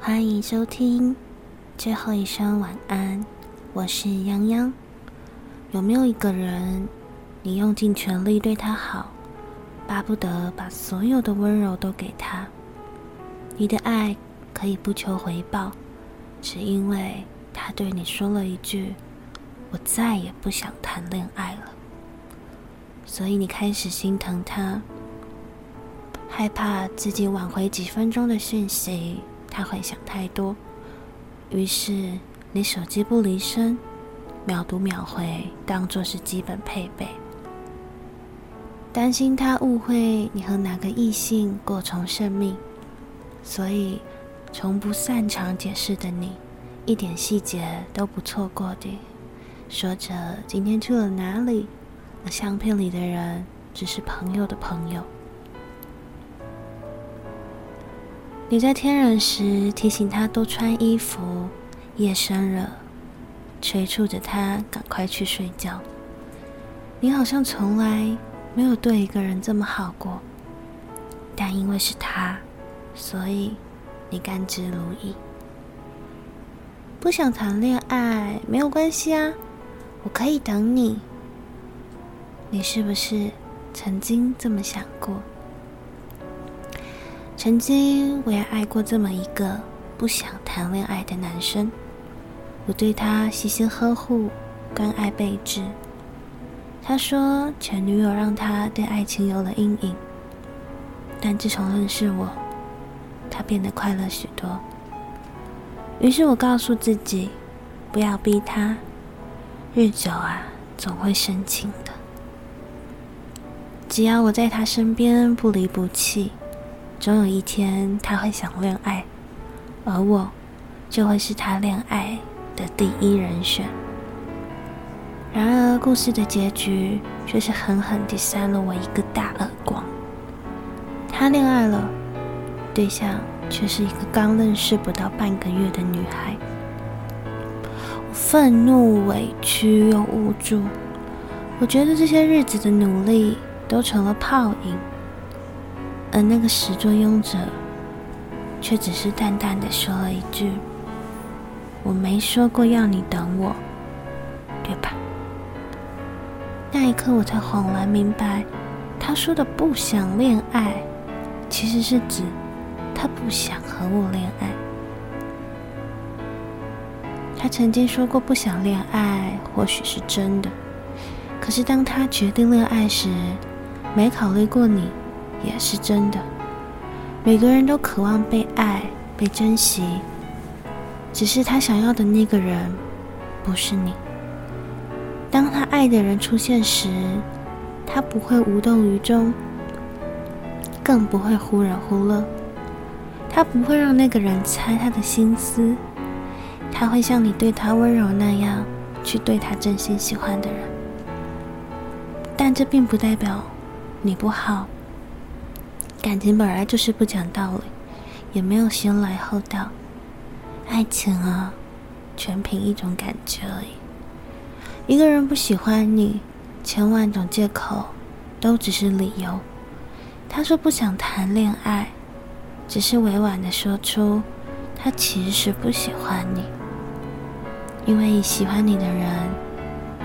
欢迎收听最后一声晚安，我是泱泱。有没有一个人，你用尽全力对他好，巴不得把所有的温柔都给他？你的爱可以不求回报，只因为他对你说了一句：“我再也不想谈恋爱了。”所以你开始心疼他，害怕自己挽回几分钟的讯息。他会想太多，于是你手机不离身，秒读秒回，当做是基本配备。担心他误会你和哪个异性过从甚密，所以从不擅长解释的你，一点细节都不错过的，说着今天去了哪里，而相片里的人只是朋友的朋友。你在天冷时提醒他多穿衣服，夜深了，催促着他赶快去睡觉。你好像从来没有对一个人这么好过，但因为是他，所以你甘之如饴。不想谈恋爱没有关系啊，我可以等你。你是不是曾经这么想过？曾经我也爱过这么一个不想谈恋爱的男生，我对他细心呵护，关爱备至。他说前女友让他对爱情有了阴影，但自从认识我，他变得快乐许多。于是我告诉自己，不要逼他，日久啊，总会生情的。只要我在他身边不离不弃。总有一天他会想恋爱，而我就会是他恋爱的第一人选。然而，故事的结局却是狠狠地扇了我一个大耳光。他恋爱了，对象却是一个刚认识不到半个月的女孩。我愤怒、委屈又无助，我觉得这些日子的努力都成了泡影。而那个始作俑者，却只是淡淡的说了一句：“我没说过要你等我，对吧？”那一刻，我才恍然明白，他说的“不想恋爱”，其实是指他不想和我恋爱。他曾经说过不想恋爱，或许是真的。可是当他决定恋爱时，没考虑过你。也是真的，每个人都渴望被爱、被珍惜，只是他想要的那个人不是你。当他爱的人出现时，他不会无动于衷，更不会忽冷忽热。他不会让那个人猜他的心思，他会像你对他温柔那样去对他真心喜欢的人。但这并不代表你不好。感情本来就是不讲道理，也没有先来后到。爱情啊，全凭一种感觉而已。一个人不喜欢你，千万种借口都只是理由。他说不想谈恋爱，只是委婉的说出他其实不喜欢你。因为喜欢你的人，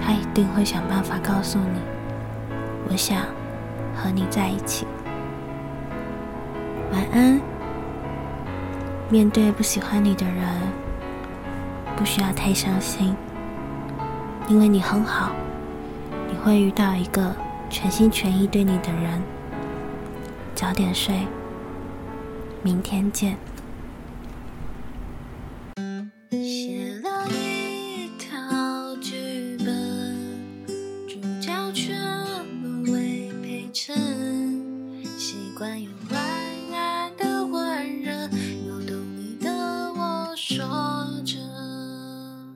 他一定会想办法告诉你，我想和你在一起。晚安。面对不喜欢你的人，不需要太伤心，因为你很好，你会遇到一个全心全意对你的人。早点睡，明天见。写了一套剧本，主角全沦为陪衬，习惯用。